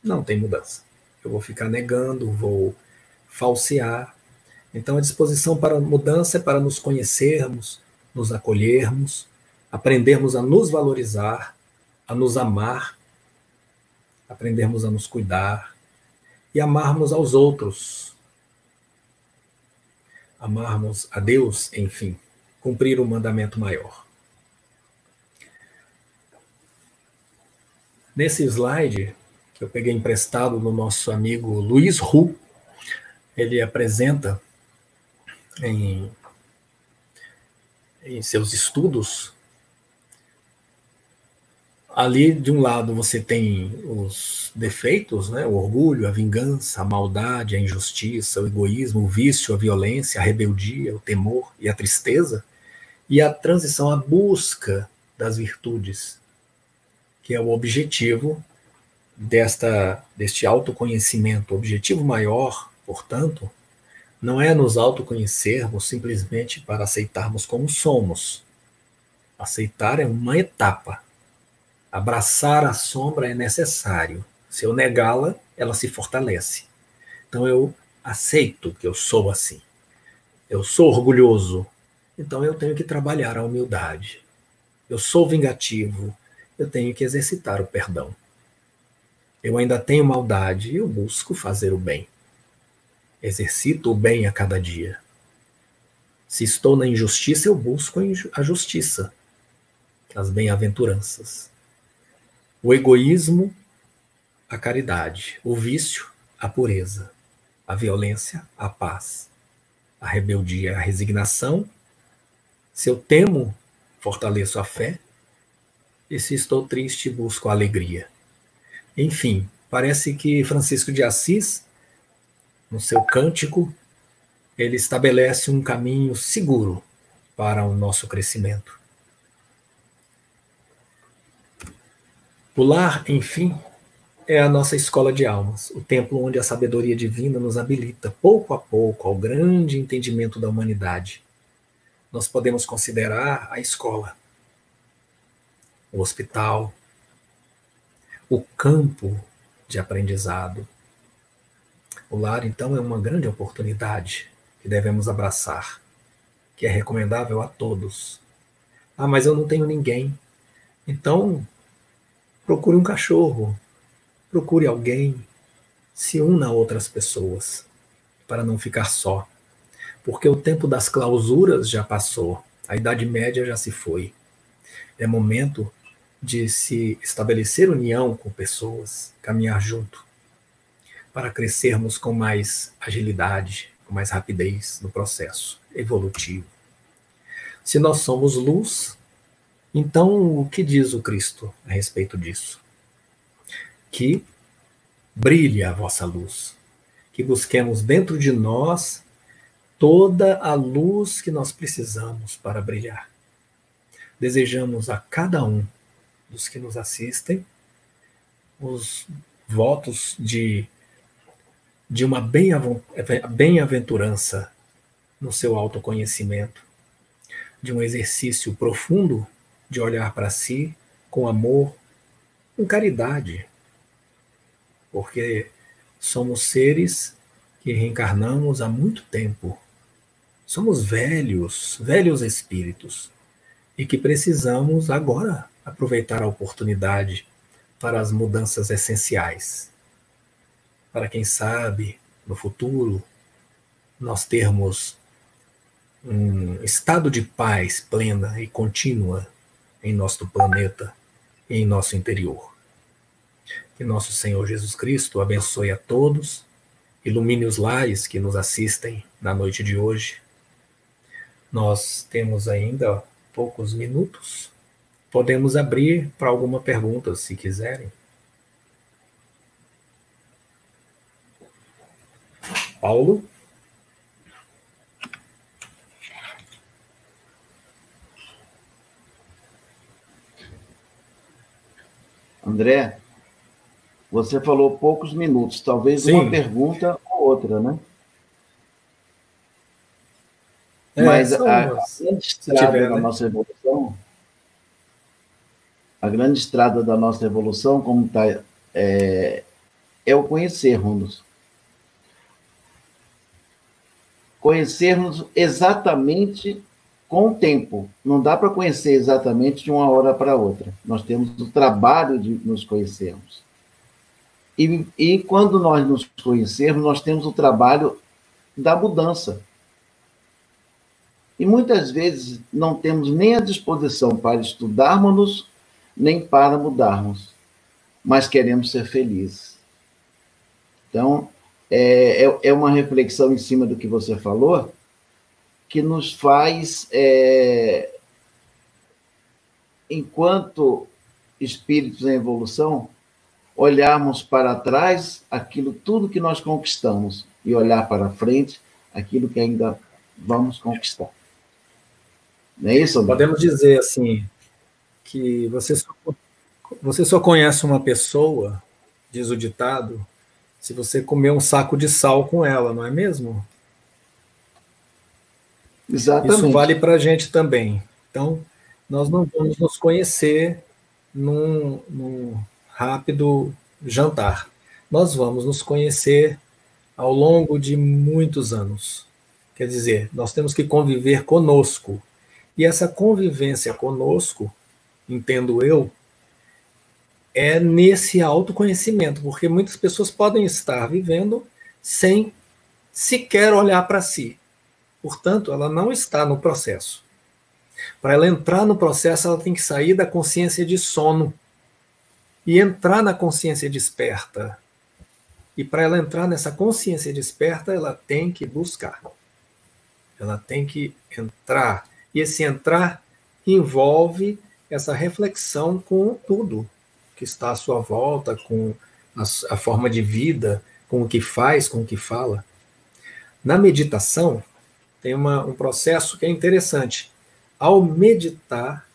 não tem mudança. Eu vou ficar negando, vou falsear. Então, a disposição para mudança é para nos conhecermos, nos acolhermos, aprendermos a nos valorizar, a nos amar, aprendermos a nos cuidar e amarmos aos outros. Amarmos a Deus, enfim, cumprir o mandamento maior. Nesse slide, que eu peguei emprestado do nosso amigo Luiz Ru, ele apresenta em, em seus estudos. Ali, de um lado, você tem os defeitos, né? o orgulho, a vingança, a maldade, a injustiça, o egoísmo, o vício, a violência, a rebeldia, o temor e a tristeza, e a transição, a busca das virtudes, que é o objetivo desta, deste autoconhecimento. O objetivo maior, portanto, não é nos autoconhecermos simplesmente para aceitarmos como somos. Aceitar é uma etapa. Abraçar a sombra é necessário. Se eu negá-la, ela se fortalece. Então eu aceito que eu sou assim. Eu sou orgulhoso. Então eu tenho que trabalhar a humildade. Eu sou vingativo. Eu tenho que exercitar o perdão. Eu ainda tenho maldade e eu busco fazer o bem. Exercito o bem a cada dia. Se estou na injustiça, eu busco a justiça, as bem-aventuranças. O egoísmo, a caridade. O vício, a pureza. A violência, a paz. A rebeldia, a resignação. Se eu temo, fortaleço a fé. E se estou triste, busco alegria. Enfim, parece que Francisco de Assis, no seu cântico, ele estabelece um caminho seguro para o nosso crescimento. O lar, enfim, é a nossa escola de almas, o templo onde a sabedoria divina nos habilita, pouco a pouco, ao grande entendimento da humanidade. Nós podemos considerar a escola, o hospital, o campo de aprendizado. O lar, então, é uma grande oportunidade que devemos abraçar, que é recomendável a todos. Ah, mas eu não tenho ninguém. Então, procure um cachorro, procure alguém, se una a outras pessoas, para não ficar só. Porque o tempo das clausuras já passou, a Idade Média já se foi. É momento de se estabelecer união com pessoas, caminhar junto, para crescermos com mais agilidade, com mais rapidez no processo evolutivo. Se nós somos luz, então o que diz o Cristo a respeito disso? Que brilhe a vossa luz, que busquemos dentro de nós toda a luz que nós precisamos para brilhar. Desejamos a cada um dos que nos assistem, os votos de, de uma bem-aventurança no seu autoconhecimento, de um exercício profundo de olhar para si com amor, com caridade, porque somos seres que reencarnamos há muito tempo. Somos velhos, velhos espíritos, e que precisamos agora aproveitar a oportunidade para as mudanças essenciais. Para quem sabe, no futuro, nós termos um estado de paz plena e contínua em nosso planeta e em nosso interior. Que nosso Senhor Jesus Cristo abençoe a todos, ilumine os lares que nos assistem na noite de hoje. Nós temos ainda poucos minutos Podemos abrir para alguma pergunta, se quiserem. Paulo? André, você falou poucos minutos, talvez Sim. uma pergunta ou outra, né? É, Mas a, a grande estrada na né? nossa evolução a grande estrada da nossa evolução, como está é, é o conhecermos. Conhecermos exatamente com o tempo. Não dá para conhecer exatamente de uma hora para outra. Nós temos o trabalho de nos conhecermos. E, e quando nós nos conhecermos, nós temos o trabalho da mudança. E muitas vezes não temos nem a disposição para estudarmos, nem para mudarmos, mas queremos ser felizes. Então, é, é, é uma reflexão em cima do que você falou, que nos faz, é, enquanto espíritos em evolução, olharmos para trás aquilo tudo que nós conquistamos e olhar para frente aquilo que ainda vamos conquistar. Não é isso? Podemos dizer assim que você só, você só conhece uma pessoa, diz o ditado, se você comer um saco de sal com ela, não é mesmo? Exatamente. Isso vale para a gente também. Então, nós não vamos nos conhecer num, num rápido jantar. Nós vamos nos conhecer ao longo de muitos anos. Quer dizer, nós temos que conviver conosco. E essa convivência conosco, entendo eu, é nesse autoconhecimento, porque muitas pessoas podem estar vivendo sem sequer olhar para si. Portanto, ela não está no processo. Para ela entrar no processo, ela tem que sair da consciência de sono e entrar na consciência desperta. E para ela entrar nessa consciência desperta, ela tem que buscar. Ela tem que entrar e esse entrar envolve essa reflexão com tudo que está à sua volta, com a, a forma de vida, com o que faz, com o que fala. Na meditação, tem uma, um processo que é interessante. Ao meditar,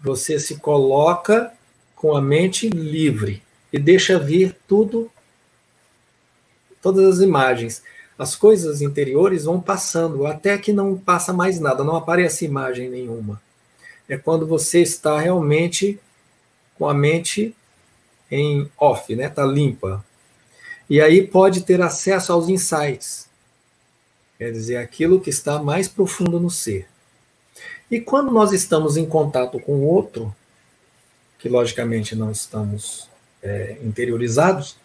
você se coloca com a mente livre e deixa vir tudo, todas as imagens as coisas interiores vão passando até que não passa mais nada, não aparece imagem nenhuma. É quando você está realmente com a mente em off, né? Tá limpa. E aí pode ter acesso aos insights. Quer dizer, aquilo que está mais profundo no ser. E quando nós estamos em contato com o outro, que logicamente não estamos é, interiorizados,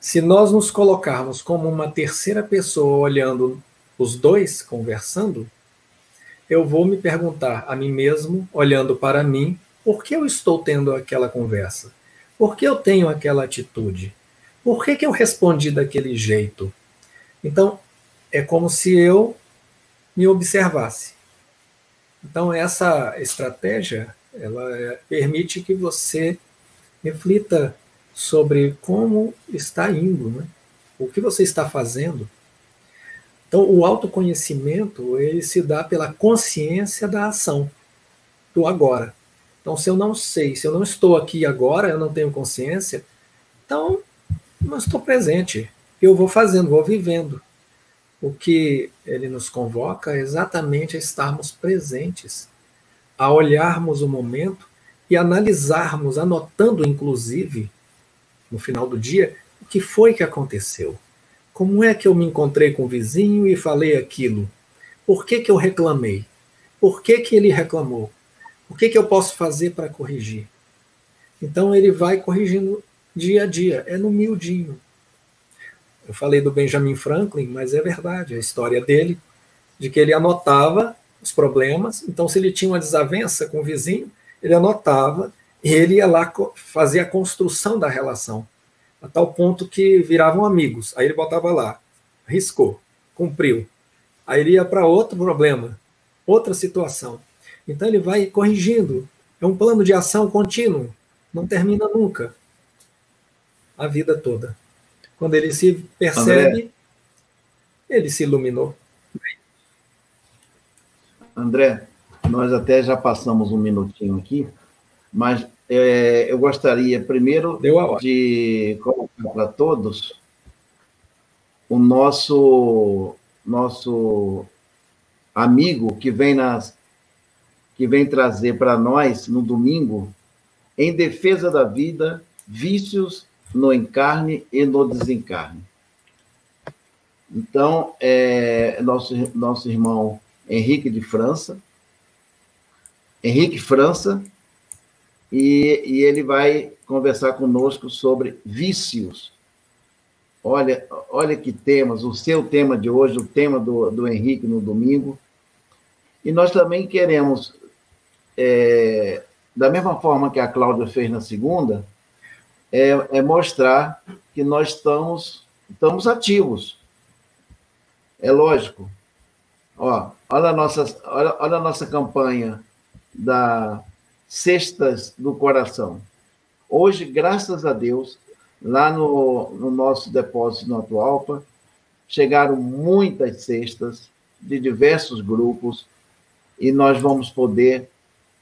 se nós nos colocarmos como uma terceira pessoa olhando os dois conversando, eu vou me perguntar a mim mesmo, olhando para mim, por que eu estou tendo aquela conversa? Por que eu tenho aquela atitude? Por que, que eu respondi daquele jeito? Então, é como se eu me observasse. Então, essa estratégia, ela permite que você reflita sobre como está indo, né? o que você está fazendo. Então, o autoconhecimento ele se dá pela consciência da ação, do agora. Então, se eu não sei, se eu não estou aqui agora, eu não tenho consciência, então não estou presente. Eu vou fazendo, vou vivendo. O que ele nos convoca é exatamente a estarmos presentes, a olharmos o momento e analisarmos, anotando inclusive no final do dia, o que foi que aconteceu? Como é que eu me encontrei com o vizinho e falei aquilo? Por que, que eu reclamei? Por que, que ele reclamou? O que, que eu posso fazer para corrigir? Então ele vai corrigindo dia a dia, é no miudinho. Eu falei do Benjamin Franklin, mas é verdade, a história dele, de que ele anotava os problemas, então se ele tinha uma desavença com o vizinho, ele anotava ele ia lá fazer a construção da relação, a tal ponto que viravam amigos. Aí ele botava lá, riscou, cumpriu. Aí ele ia para outro problema, outra situação. Então ele vai corrigindo. É um plano de ação contínuo, não termina nunca. A vida toda. Quando ele se percebe, André, ele se iluminou. André, nós até já passamos um minutinho aqui, mas é, eu gostaria primeiro de colocar para todos o nosso nosso amigo que vem nas que vem trazer para nós no domingo em defesa da vida vícios no encarne e no desencarne. Então, é, nosso, nosso irmão Henrique de França, Henrique França, e, e ele vai conversar conosco sobre vícios. Olha, olha que temas, o seu tema de hoje, o tema do, do Henrique no domingo. E nós também queremos, é, da mesma forma que a Cláudia fez na segunda, é, é mostrar que nós estamos, estamos ativos. É lógico. Ó, olha, a nossa, olha, olha a nossa campanha da Cestas do Coração. Hoje, graças a Deus, lá no, no nosso depósito no Atualpa, chegaram muitas cestas de diversos grupos e nós vamos poder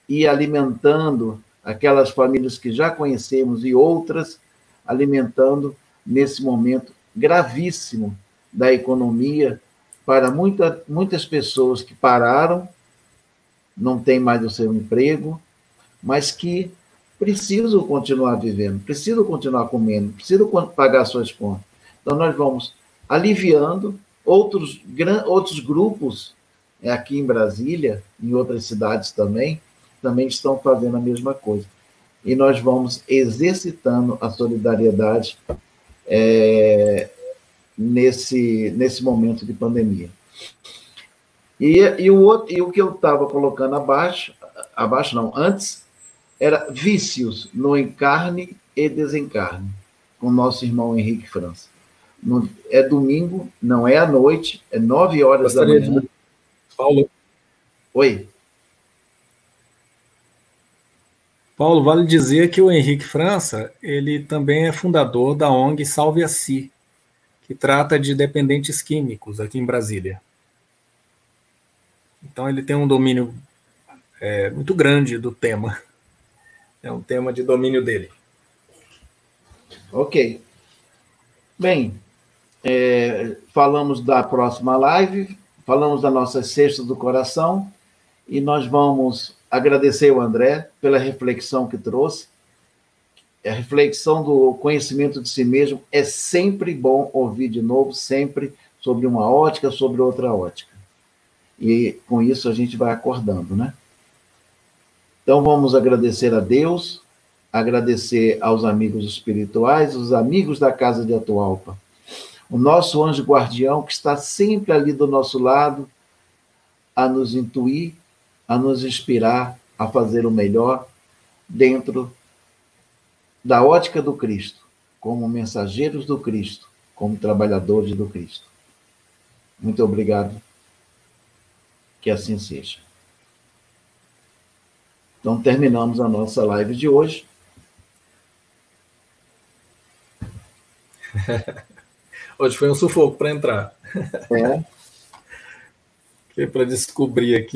ir alimentando aquelas famílias que já conhecemos e outras alimentando nesse momento gravíssimo da economia para muita, muitas pessoas que pararam, não têm mais o seu emprego, mas que precisam continuar vivendo, precisam continuar comendo, precisam pagar suas contas. Então, nós vamos aliviando outros, outros grupos é, aqui em Brasília, em outras cidades também, também estão fazendo a mesma coisa. E nós vamos exercitando a solidariedade é, nesse, nesse momento de pandemia. E, e, o, outro, e o que eu estava colocando abaixo, abaixo não, antes, era vícios no encarne e desencarne, com nosso irmão Henrique França. No, é domingo, não é à noite, é nove horas Gostaria da manhã. De... Paulo. Oi. Paulo, vale dizer que o Henrique França, ele também é fundador da ONG Salve a Si, que trata de dependentes químicos aqui em Brasília. Então ele tem um domínio é, muito grande do tema. É um tema de domínio dele. Ok. Bem, é, falamos da próxima live, falamos da nossa Sexta do Coração, e nós vamos agradecer o André pela reflexão que trouxe. A reflexão do conhecimento de si mesmo é sempre bom ouvir de novo, sempre sobre uma ótica, sobre outra ótica. E com isso a gente vai acordando, né? Então vamos agradecer a Deus, agradecer aos amigos espirituais, os amigos da Casa de Atualpa, o nosso anjo guardião que está sempre ali do nosso lado a nos intuir a nos inspirar a fazer o melhor dentro da ótica do Cristo, como mensageiros do Cristo, como trabalhadores do Cristo. Muito obrigado. Que assim seja. Então, terminamos a nossa live de hoje. Hoje foi um sufoco para entrar. É. para descobrir aqui.